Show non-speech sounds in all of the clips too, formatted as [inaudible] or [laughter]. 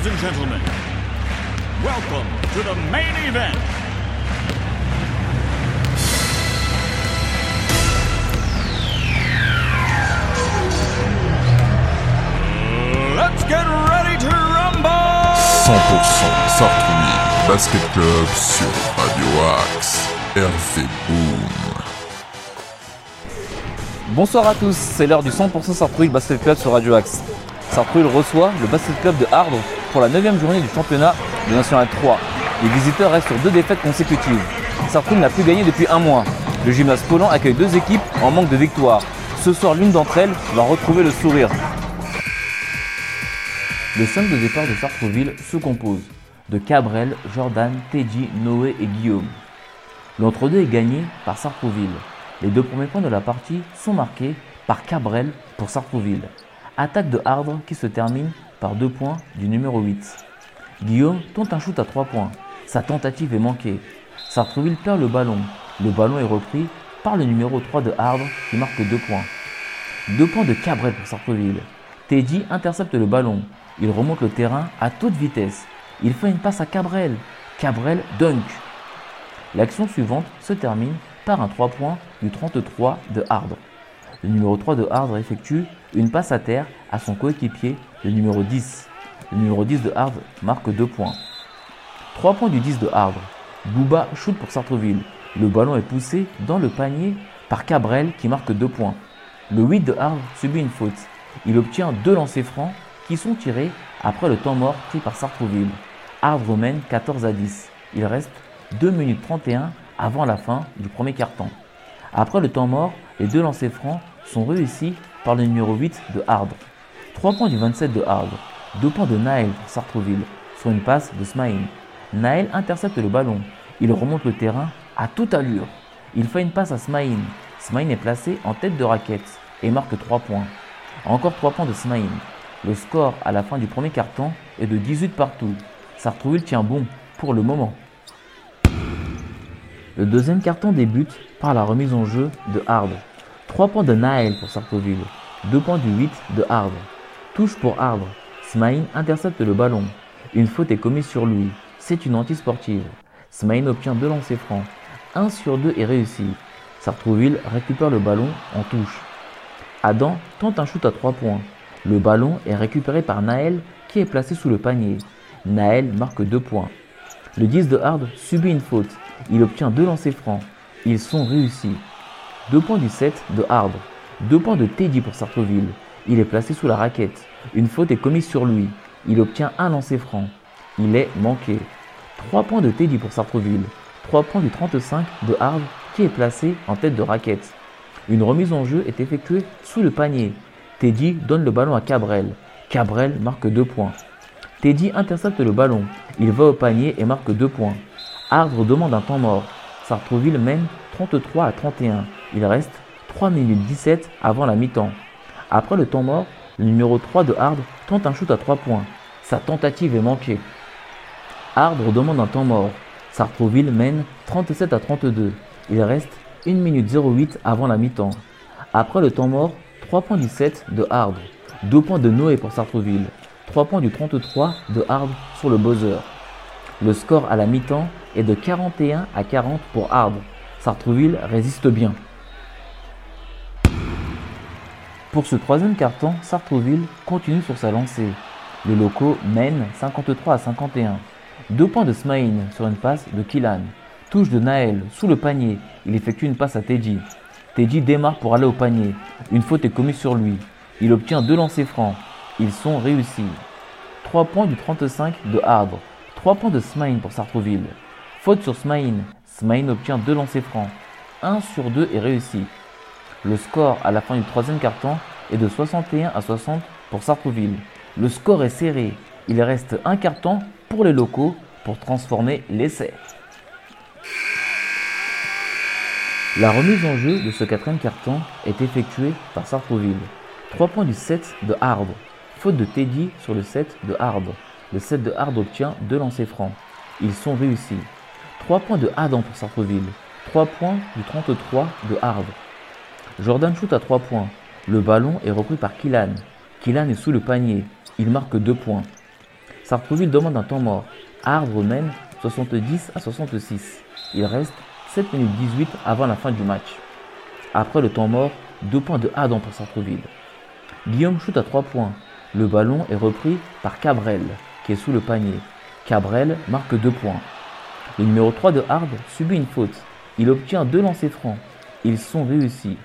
Ladies and gentlemen, welcome to the main event. Let's get ready to rumble! 100% Sartrouville Basket Club sur Radio Axe. RV Boom. Bonsoir à tous, c'est l'heure du 100% Sartrouville Basket Club sur Radio Axe. Sartrouville reçoit le Basket Club de Ardres pour la 9 journée du championnat de National 3. Les visiteurs restent sur deux défaites consécutives. Sartrouville n'a plus gagné depuis un mois. Le gymnase Poland accueille deux équipes en manque de victoire. Ce soir, l'une d'entre elles va retrouver le sourire. Le 5 de départ de Sartrouville se compose de Cabrel, Jordan, Teddy, Noé et Guillaume. L'entre-deux est gagné par Sartrouville. Les deux premiers points de la partie sont marqués par Cabrel pour Sartrouville. Attaque de Ardre qui se termine par deux points du numéro 8. Guillaume tente un shoot à 3 points. Sa tentative est manquée. Sartrouville perd le ballon. Le ballon est repris par le numéro 3 de Ardre qui marque 2 points. Deux points de Cabrel pour Sartrouville. Teddy intercepte le ballon. Il remonte le terrain à toute vitesse. Il fait une passe à Cabrel. Cabrel dunk. L'action suivante se termine par un 3 points du 33 de Ardre. Le numéro 3 de Ardre effectue une passe à terre à son coéquipier, le numéro 10. Le numéro 10 de Ardre marque 2 points. 3 points du 10 de Ardre. Bouba shoot pour Sartreville. Le ballon est poussé dans le panier par Cabrel qui marque 2 points. Le 8 de Ardre subit une faute. Il obtient deux lancers francs qui sont tirés après le temps mort pris par Sartreville. Ardre mène 14 à 10. Il reste 2 minutes 31 avant la fin du premier quart-temps. Après le temps mort, les deux lancers francs sont réussis par le numéro 8 de Ardre. 3 points du 27 de Ardre. 2 points de Naël pour Sartreville sur une passe de Smaïn. Naël intercepte le ballon. Il remonte le terrain à toute allure. Il fait une passe à Smaïn. Smaïn est placé en tête de raquette et marque 3 points. Encore 3 points de Smaïn. Le score à la fin du premier quart-temps est de 18 partout. Sartrouville tient bon pour le moment. Le deuxième carton débute par la remise en jeu de Ardre. 3 points de Naël pour Sartreville. 2 points du 8 de Ardre. Touche pour Ardre. Smaïn intercepte le ballon. Une faute est commise sur lui. C'est une antisportive. Smaïn obtient deux lancers francs. 1 sur 2 est réussi. Sartrouville récupère le ballon en touche. Adam tente un shoot à 3 points. Le ballon est récupéré par Naël qui est placé sous le panier. Naël marque 2 points. Le 10 de Hard subit une faute. Il obtient deux lancers francs. Ils sont réussis. 2 points du 7 de Hard. 2 points de Teddy pour Sartreville. Il est placé sous la raquette. Une faute est commise sur lui. Il obtient un lancer franc. Il est manqué. 3 points de Teddy pour Sartreville. 3 points du 35 de Hard qui est placé en tête de raquette. Une remise en jeu est effectuée sous le panier. Teddy donne le ballon à Cabrel. Cabrel marque 2 points. Teddy intercepte le ballon. Il va au panier et marque 2 points. Ardre demande un temps mort. Sartreville mène 33 à 31. Il reste 3 minutes 17 avant la mi-temps. Après le temps mort, le numéro 3 de Ardre tente un shoot à 3 points. Sa tentative est manquée. Ardre demande un temps mort. Sartreville mène 37 à 32. Il reste 1 minute 08 avant la mi-temps. Après le temps mort, 3 points du 7 de Ardre. 2 points de Noé pour Sartreville. 3 points du 33 de Ardre sur le buzzer. Le score à la mi-temps est de 41 à 40 pour Ardre. Sartreville résiste bien. Pour ce troisième carton, Sartreville continue sur sa lancée. Les locaux mènent 53 à 51. Deux points de Smaïn sur une passe de Killan. Touche de Naël sous le panier. Il effectue une passe à Teddy. Teddy démarre pour aller au panier. Une faute est commise sur lui. Il obtient deux lancers francs. Ils sont réussis. 3 points du 35 de Ardre. 3 points de Smaïn pour Sartreville. Faute sur Smaïn. Smaïn obtient deux lancers francs. 1 sur 2 est réussi. Le score à la fin du troisième carton est de 61 à 60 pour Sartreville. Le score est serré. Il reste un carton pour les locaux pour transformer l'essai. La remise en jeu de ce quatrième carton est effectuée par Sartreville. 3 points du 7 de Ardre. Faute de Teddy sur le 7 de Ardre. Le 7 de Ardre obtient deux lancers francs. Ils sont réussis. 3 points de Adam pour Sartreville. 3 points du 33 de Ardre. Jordan shoot à 3 points. Le ballon est repris par Killan. Killan est sous le panier. Il marque 2 points. Sartrouville demande un temps mort. Ardre mène 70 à 66. Il reste 7 minutes 18 avant la fin du match. Après le temps mort, 2 points de Adam pour Sartrouville. Guillaume shoot à 3 points. Le ballon est repris par Cabrel, qui est sous le panier. Cabrel marque 2 points. Le numéro 3 de Hard subit une faute. Il obtient deux lancers francs. Ils sont réussis.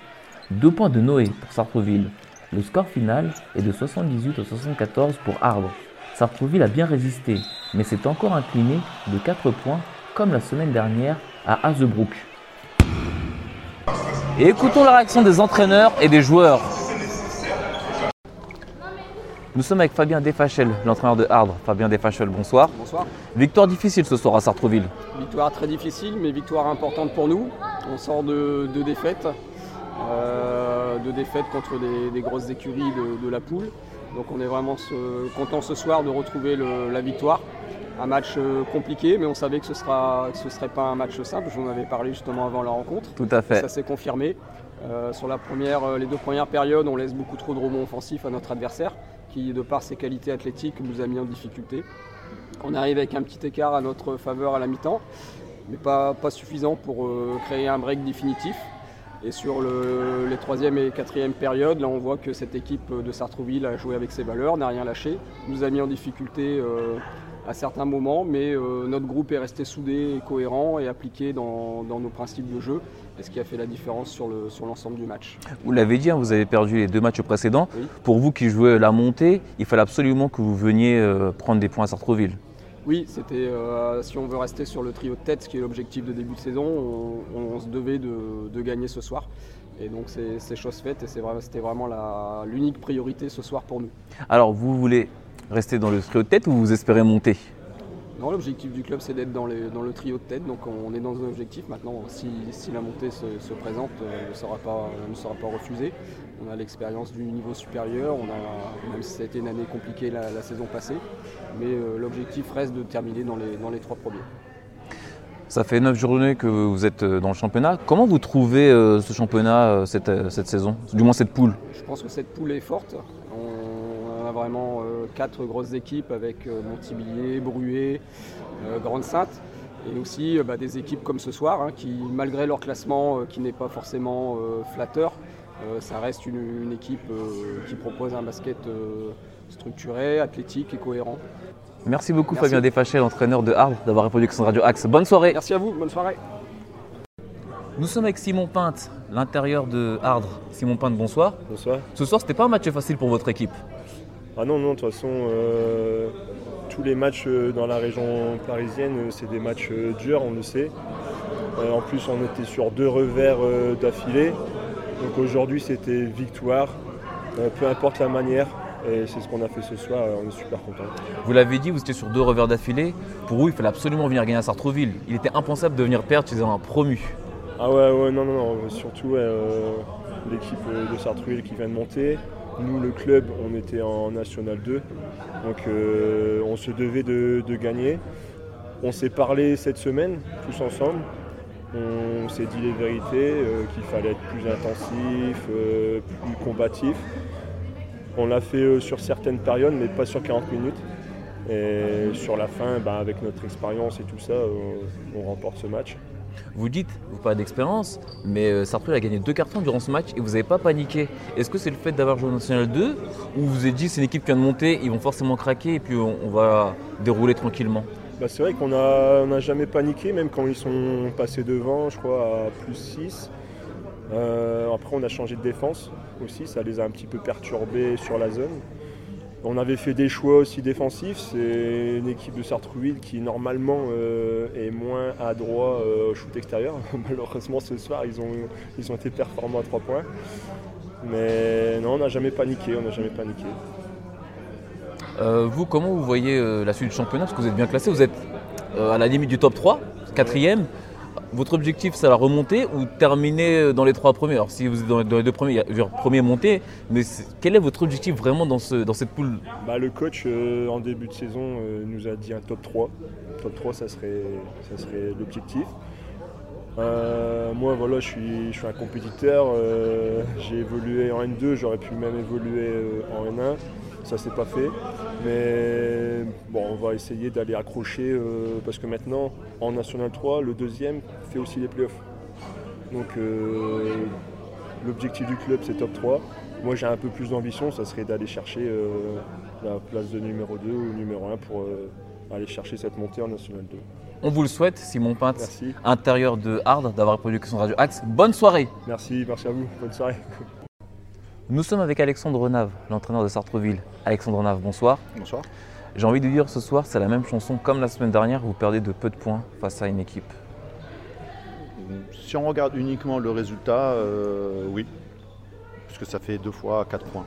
2 points de Noé pour Sartreville. Le score final est de 78 à 74 pour Arbre. Sartreville a bien résisté, mais s'est encore incliné de 4 points comme la semaine dernière à Hazebrook. Et écoutons la réaction des entraîneurs et des joueurs. Nous sommes avec Fabien Desfachel, l'entraîneur de Ardre. Fabien Desfachel, bonsoir. Bonsoir. Victoire difficile ce soir à Sartreville. Victoire très difficile, mais victoire importante pour nous. On sort de deux défaites, euh, deux défaites contre des, des grosses écuries de, de la poule. Donc on est vraiment content ce soir de retrouver le- la victoire. Un match euh, compliqué, mais on savait que ce ne serait pas un match simple. J'en avais parlé justement avant la rencontre. Tout à fait. Ça s'est confirmé. Euh, sur la première, euh, les deux premières périodes, on laisse beaucoup trop de rebonds offensifs à notre adversaire, qui, de par ses qualités athlétiques, nous a mis en difficulté. On arrive avec un petit écart à notre faveur à la mi-temps, mais pas, pas suffisant pour euh, créer un break définitif. Et sur le- les troisième et quatrième périodes, là on voit que cette équipe de Sartrouville a joué avec ses valeurs, n'a rien lâché, nous a mis en difficulté euh, à certains moments, mais euh, notre groupe est resté soudé et cohérent et appliqué dans, dans nos principes de jeu, et ce qui a fait la différence sur le- sur l'ensemble du match. Vous l'avez dit, hein, vous avez perdu les deux matchs précédents. Oui. Pour vous qui jouez la montée, il fallait absolument que vous veniez euh, prendre des points à Sartreville. Oui, c'était euh, si on veut rester sur le trio de tête, ce qui est l'objectif de début de saison, on, se devait de, de gagner ce soir. Et donc c'est chose faite et c'était vraiment l'unique priorité ce soir pour nous. Alors, vous voulez rester dans le trio de tête ou vous espérez monter? Non, l'objectif du club c'est d'être dans, dans le trio de tête, donc on est dans un objectif. Maintenant, si, si la montée se, se présente, euh, elle ne sera pas, elle ne sera pas refusée. On a l'expérience du niveau supérieur, on a, même si ça a été une année compliquée la, la saison passée, mais euh, l'objectif reste de terminer dans les, dans les trois premiers. Ça fait 9 journées que vous êtes euh, dans le championnat. Comment vous trouvez ce championnat cette, cette saison? Du moins cette poule Je pense que cette poule est forte. Vraiment euh, quatre grosses équipes avec euh, Montibillier, Bruet, euh, Grande-Sainte. Et aussi euh, bah, des équipes comme ce soir, hein, qui malgré leur classement euh, qui n'est pas forcément euh, flatteur, euh, ça reste une, une équipe euh, qui propose un basket euh, structuré, athlétique et cohérent. Merci beaucoup Merci. Fabien Desfachel, entraîneur de Hard, d'avoir répondu à son Radio Axe. Bonne soirée Merci à vous, bonne soirée. Nous sommes avec Simon Pinte, l'intérieur de Ardre. Simon Pinte, bonsoir. Bonsoir. Ce soir, c'était pas un match facile pour votre équipe. Ah non, non, de toute façon, euh, tous les matchs euh, dans la région parisienne, euh, c'est des matchs durs, on le sait. Euh, en plus, on était sur deux revers euh, d'affilée. Donc aujourd'hui, c'était victoire, peu importe la manière. Et c'est ce qu'on a fait ce soir, on est super contents. Vous l'avez dit, vous étiez sur deux revers d'affilée. Pour vous, il fallait absolument venir gagner à Sartreville. Il était impensable de venir perdre chez un promu. Ah ouais, ouais, non, non, non, surtout l'équipe de Sartreville qui vient de monter. Nous, le club, on était en National 2, donc euh, on se devait de, gagner. On s'est parlé cette semaine, tous ensemble. On s'est dit les vérités, euh, qu'il fallait être plus intensif, euh, plus combatif. On l'a fait sur certaines périodes, mais pas sur 40 minutes. Et sur la fin, bah, avec notre expérience et tout ça, on remporte ce match. Vous dites, vous parlez d'expérience, mais euh, Sartreville a gagné deux cartons durant ce match et vous n'avez pas paniqué. Est-ce que c'est le fait d'avoir joué au National 2 ou vous vous êtes dit c'est une équipe qui vient de monter, ils vont forcément craquer et puis on, va dérouler tranquillement? Bah, c'est vrai qu'on n'a on n'a jamais paniqué, même quand ils sont passés devant, je crois, à plus 6. Euh, après, on a changé de défense aussi, ça les a un petit peu perturbés sur la zone. On avait fait des choix aussi défensifs. C'est une équipe de Sartrouville qui, normalement, euh, est moins adroit euh, au shoot extérieur. [laughs] Malheureusement, ce soir, ils ont, été performants à 3 points. Mais non, on n'a jamais paniqué, on n'a jamais paniqué. Euh, Vous, comment vous voyez la suite du championnat? Parce que vous êtes bien classé, vous êtes à la limite du top 3, quatrième. Votre objectif, c'est la remontée ou terminer dans les trois premiers? Alors, si vous êtes dans les, deux premiers, il y a- je veux dire, premier monté, mais quel est votre objectif vraiment dans, ce, dans cette poule? Bah, le coach, euh, en début de saison, euh, nous a dit un top 3. Top 3, ça serait, ça serait l'objectif. Euh, moi, voilà, je suis, je suis un compétiteur. j'ai évolué en N2, j'aurais pu même évoluer en N1. Ça s'est pas fait. Mais bon, on va essayer d'aller accrocher euh, parce que maintenant, en National 3, le deuxième fait aussi les playoffs. Donc, euh, l'objectif du club, c'est top 3. Moi, j'ai un peu plus d'ambition, ça serait d'aller chercher euh, la place de numéro 2 ou numéro 1 pour aller chercher cette montée en National 2. On vous le souhaite, Simon Pinte, Merci. intérieur de Hard, d'avoir répondu aux questions de Radio Axe. Bonne soirée Merci, merci à vous. Bonne soirée. Nous sommes avec Alexandre Renave, l'entraîneur de Sartreville. Alexandre Renave, bonsoir. Bonsoir. J'ai envie de dire ce soir, c'est la même chanson comme la semaine dernière, vous perdez de peu de points face à une équipe. Si on regarde uniquement le résultat, euh, oui, puisque ça fait deux fois quatre points.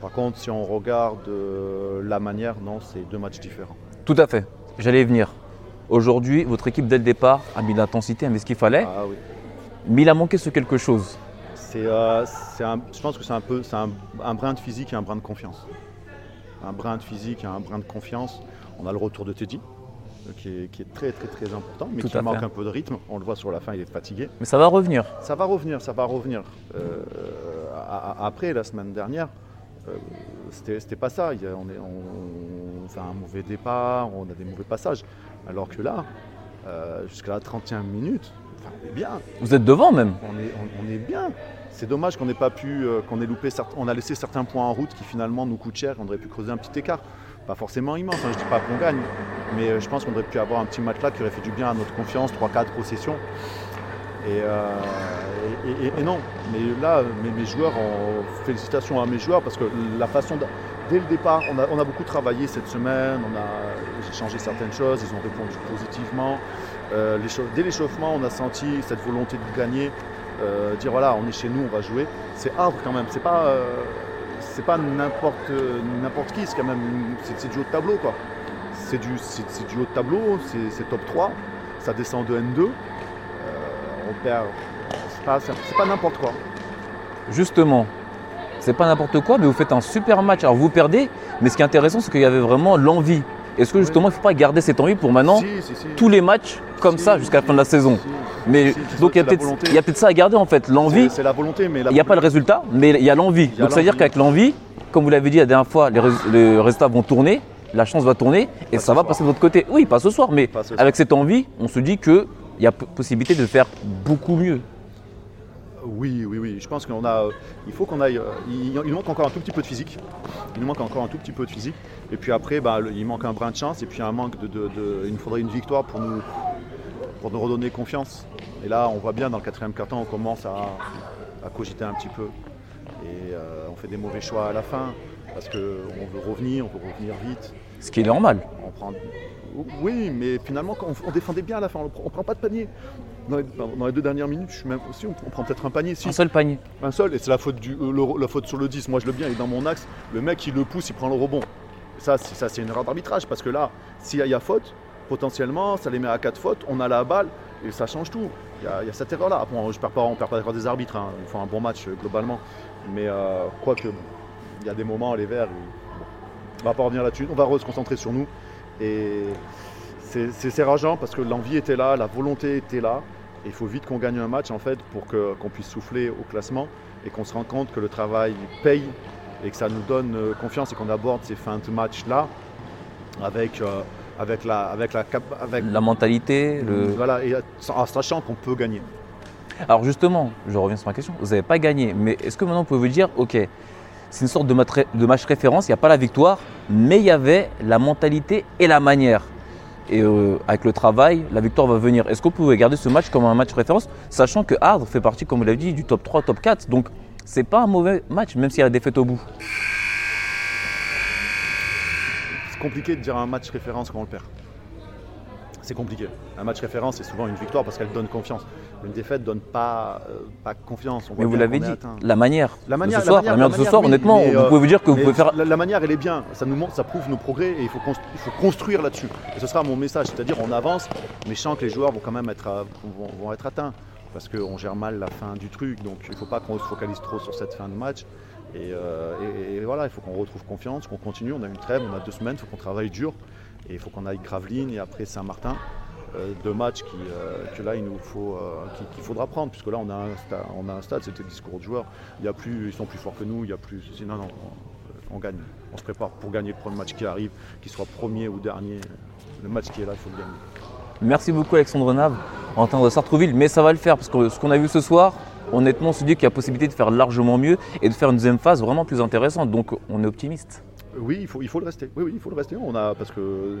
Par contre, si on regarde euh, la manière, non, c'est deux matchs différents. Tout à fait, j'allais y venir. Aujourd'hui, votre équipe dès le départ a mis l'intensité, a mis ce qu'il fallait, Ah oui. mais il a manqué ce quelque chose. C'est, euh, un- je pense que c'est un peu, c'est un, un brin de physique et un brin de confiance. Un brin de physique et un brin de confiance. On a le retour de Teddy, euh, qui est, qui est très très très important, mais Tout qui manque fait. un peu de rythme. On le voit sur la fin, il est fatigué. Mais ça va revenir. Ça va revenir, ça va revenir. Euh, après, la semaine dernière, euh, c'était pas ça. On, est, on, on fait un mauvais départ, on a des mauvais passages. Alors que là, euh, jusqu'à la 31 minutes, enfin, on est bien. Vous êtes devant même. On est, on- on est bien. C'est dommage qu'on n'ait pas pu, euh, qu'on ait loupé, certes- on a laissé certains points en route qui finalement nous coûtent cher. On aurait pu creuser un petit écart. Pas forcément immense, hein, je dis pas qu'on gagne, mais euh, je pense qu'on aurait pu avoir un petit match là qui aurait fait du bien à notre confiance, 3-4 possessions. Et, euh, et- et- et non, mais là, mes, mes joueurs, ont- félicitations à mes joueurs parce que la façon, de- dès le départ, on a, beaucoup travaillé cette semaine, on a changé certaines choses, ils ont répondu positivement. Euh, dès l'échauffement, on a senti cette volonté de gagner, euh, dire voilà, on est chez nous, on va jouer. C'est hard quand même, c'est pas, euh, pas n'importe qui, c'est quand même du haut de tableau. C'est du, du haut de tableau, c'est, top 3, ça descend de N2. Euh, on perd, c'est pas n'importe quoi. Justement, c'est pas n'importe quoi, mais vous faites un super match. Alors vous perdez, mais ce qui est intéressant, c'est qu'il y avait vraiment l'envie. Est-ce que justement, il ne faut pas garder cette envie pour maintenant Si, si, si. tous les matchs comme ça jusqu'à la fin de la saison. Mais donc il y a peut-être ça à garder en fait, l'envie. C'est, la volonté, mais Il n'y a pas le résultat, mais il y a l'envie. Donc ça veut dire qu'avec l'envie, comme vous l'avez dit la dernière fois, les, rés- les résultats vont tourner, la chance va tourner et Pas ça va soir. passer de votre côté. Oui, pas ce soir, mais soir. avec cette envie, on se dit qu'il y a possibilité de faire beaucoup mieux. Oui, oui, oui. Je pense qu'on a. Il faut qu'on aille. euh, Il, manque encore un tout petit peu de physique. Il nous manque encore un tout petit peu de physique. Et puis après, bah, il manque un brin de chance. Et puis un manque de. de- de- il nous faudrait une victoire pour nous, pour nous redonner confiance. Et là, on voit bien dans le quatrième carton, on commence à, à cogiter un petit peu. Et euh, on fait des mauvais choix à la fin parce qu'on veut revenir, on veut revenir vite. Ce qui est normal. On prend... Oui, mais finalement, on défendait bien à la fin. On ne prend pas de panier. Dans les, dans les deux dernières minutes, je suis même aussi, on, on prend peut-être un panier. Si, Un seul panier. un seul, et c'est la faute, du, euh, le- la faute sur le 10. Moi, je le bien, il est dans mon axe. Le mec, il le pousse, il prend le rebond. Ça, c'est, ça, c'est une erreur d'arbitrage parce que là, s'il y, a- il y a faute, potentiellement, ça les met à 4 fautes, on a la balle et ça change tout. Il y a, il y a cette erreur-là. Pas, on ne perd pas d'accord des arbitres. hein. Ils font un bon match euh, globalement. Mais euh, quoique, il y a des moments, les Verts, on va pas revenir là-dessus. On va se concentrer sur nous. Et c'est rageant parce que l'envie était là, la volonté était là. Et il faut vite qu'on gagne un match en fait pour qu'on puisse souffler au classement et qu'on se rende compte que le travail paye et que ça nous donne euh, confiance et qu'on aborde ces fins de match là avec, euh, avec, la, avec, la, avec La mentalité, le... voilà, et en sachant qu'on peut gagner. Alors justement, je reviens sur ma question, vous n'avez pas gagné, mais est-ce que maintenant vous pouvez vous dire, ok, c'est une sorte de match référence, il n'y a pas la victoire, mais il y avait la mentalité et la manière. Et euh, avec le travail, la victoire va venir. Est-ce vous pouvez garder ce match comme un match référence, sachant que Hard fait partie, comme vous l'avez dit, du top 3, top 4, donc c'est pas un mauvais match, même s'il y a la défaite au bout. C'est compliqué de dire un match référence quand on le perd. C'est compliqué. Un match référence, c'est souvent une victoire parce qu'elle donne confiance. Une défaite donne pas, euh, pas confiance. On Mais vous l'avez dit, la manière, La manière, de ce soir, la manière de ce soir, oui, honnêtement, mais, vous euh, pouvez vous dire que vous pouvez faire... La, la manière, elle est bien. Ça nous montre, ça prouve nos progrès et il faut, constru- il faut construire là-dessus. Et ce sera mon message, c'est-à-dire on avance, mais je sens que les joueurs vont quand même être, à- vont, vont être atteints parce qu'on gère mal la fin du truc. Donc il ne faut pas qu'on se focalise trop sur cette fin de match. Et, euh, et- et voilà, il faut qu'on retrouve confiance, qu'on continue. On a une trêve, on a deux semaines, il faut qu'on travaille dur et il faut qu'on aille Gravelines et après Saint-Martin. Euh, de matchs qui, que là il nous faut qu'il faudra prendre puisque là on a un stade, on a un stade c'était le discours de joueurs. Il y a plus ils sont plus forts que nous il y a plus non non on, gagne. On se prépare pour gagner le premier match qui arrive qu'il soit premier ou dernier. Le match qui est là il faut le gagner. Merci beaucoup Alexandre Nave en tant de Sartrouville, mais ça va le faire parce que ce qu'on a vu ce soir, honnêtement, on se dit qu'il y a possibilité de faire largement mieux et de faire une deuxième phase vraiment plus intéressante. Donc on est optimiste. Oui, il faut, il faut le rester. Oui, oui, il faut le rester. On a, parce que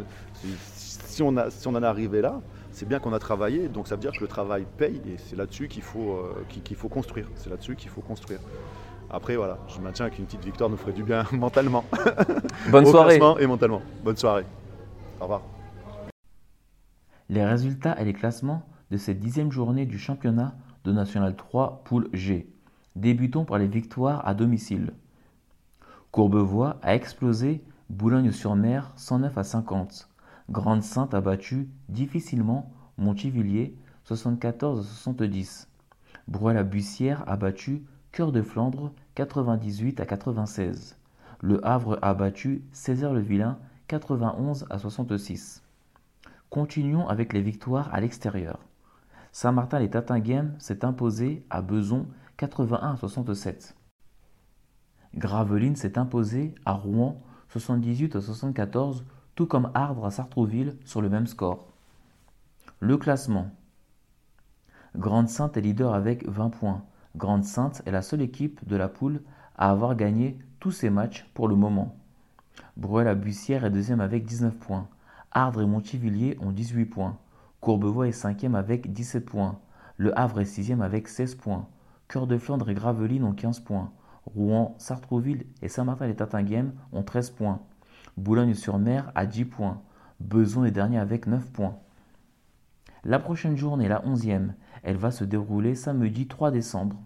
si, on, a, si on en est arrivé là, c'est bien qu'on a travaillé. Donc ça veut dire que le travail paye et c'est là-dessus qu'il faut, euh, qu'il, faut construire. C'est là-dessus qu'il faut construire. Après, voilà, je maintiens qu'une petite victoire nous ferait du bien [laughs] mentalement. [laughs] Bonne soirée. Et mentalement. Bonne soirée. Au revoir. Les résultats et les classements de cette dixième journée du championnat de National 3 Poule G. Débutons par les victoires à domicile. Courbevoie a explosé Boulogne-sur-Mer 109 à 50. Grande-Sainte a battu difficilement Montivilliers 74 à 70. Bruy-la-Bussière a battu Cœur de Flandre 98 à 96. Le Havre a battu Césaire-le-Vilain 91 à 66. Continuons avec les victoires à l'extérieur. Saint-Martin les Tatinghem s'est imposé à Beson 81 à 67. Gravelines s'est imposé à Rouen 78 à 74, tout comme Ardre à Sartrouville sur le même score. Le classement. Grande-Sainte est leader avec 20 points. Grande-Sainte est la seule équipe de la poule à avoir gagné tous ses matchs pour le moment. Bruel-la-Bussière est deuxième avec 19 points. Ardre et Montivilliers ont 18 points. Courbevoie est cinquième avec 17 points. Le Havre est sixième avec 16 points. Cœur de Flandre et Gravelines ont 15 points. Rouen, Sartrouville et Saint-Martin-les-Tatinguem ont 13 points. Boulogne-sur-Mer a 10 points. Beson est dernier avec 9 points. La prochaine journée, la 11e, elle va se dérouler samedi 3 décembre.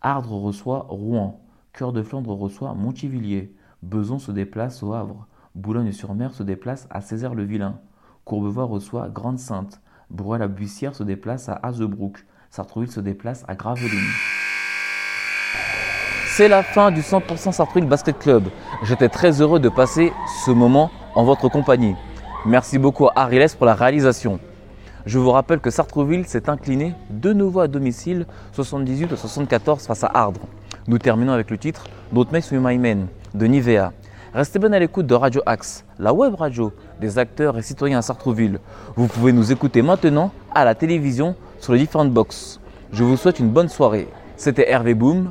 Ardre reçoit Rouen. Cœur de Flandre reçoit Montivilliers. Beson se déplace au Havre. Boulogne-sur-Mer se déplace à Césaire-le-Vilain. Courbevoie reçoit Grande-Sainte. Broye-la-Bussière se déplace à Hazebrouck. Sartrouville se déplace à Gravelines. C'est la fin du 100% Sartrouville Basket Club. J'étais très heureux de passer ce moment en votre compagnie. Merci beaucoup à Ariles pour la réalisation. Je vous rappelle que Sartrouville s'est incliné de nouveau à domicile 78 à 74 face à Ardre. Nous terminons avec le titre Don't Make My Men de Nivea. Restez bien à l'écoute de Radio Axe, la web radio des acteurs et citoyens à Sartrouville. Vous pouvez nous écouter maintenant à la télévision sur les différentes boxes. Je vous souhaite une bonne soirée. C'était Hervé Boom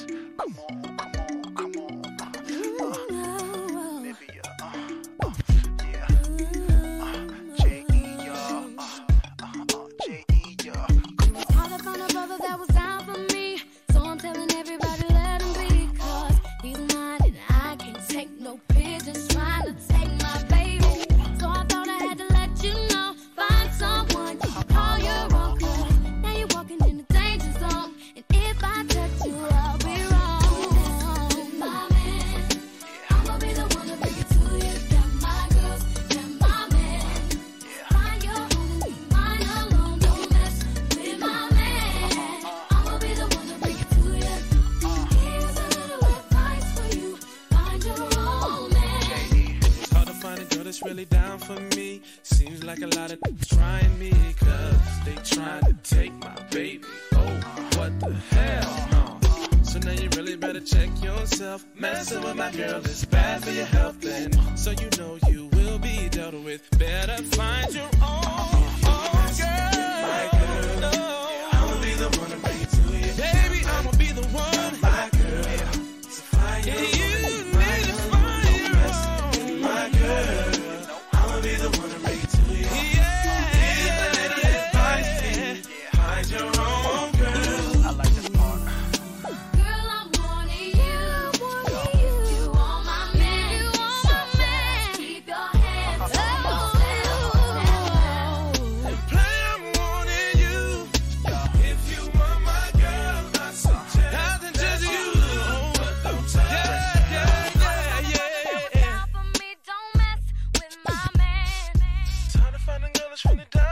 from it dark.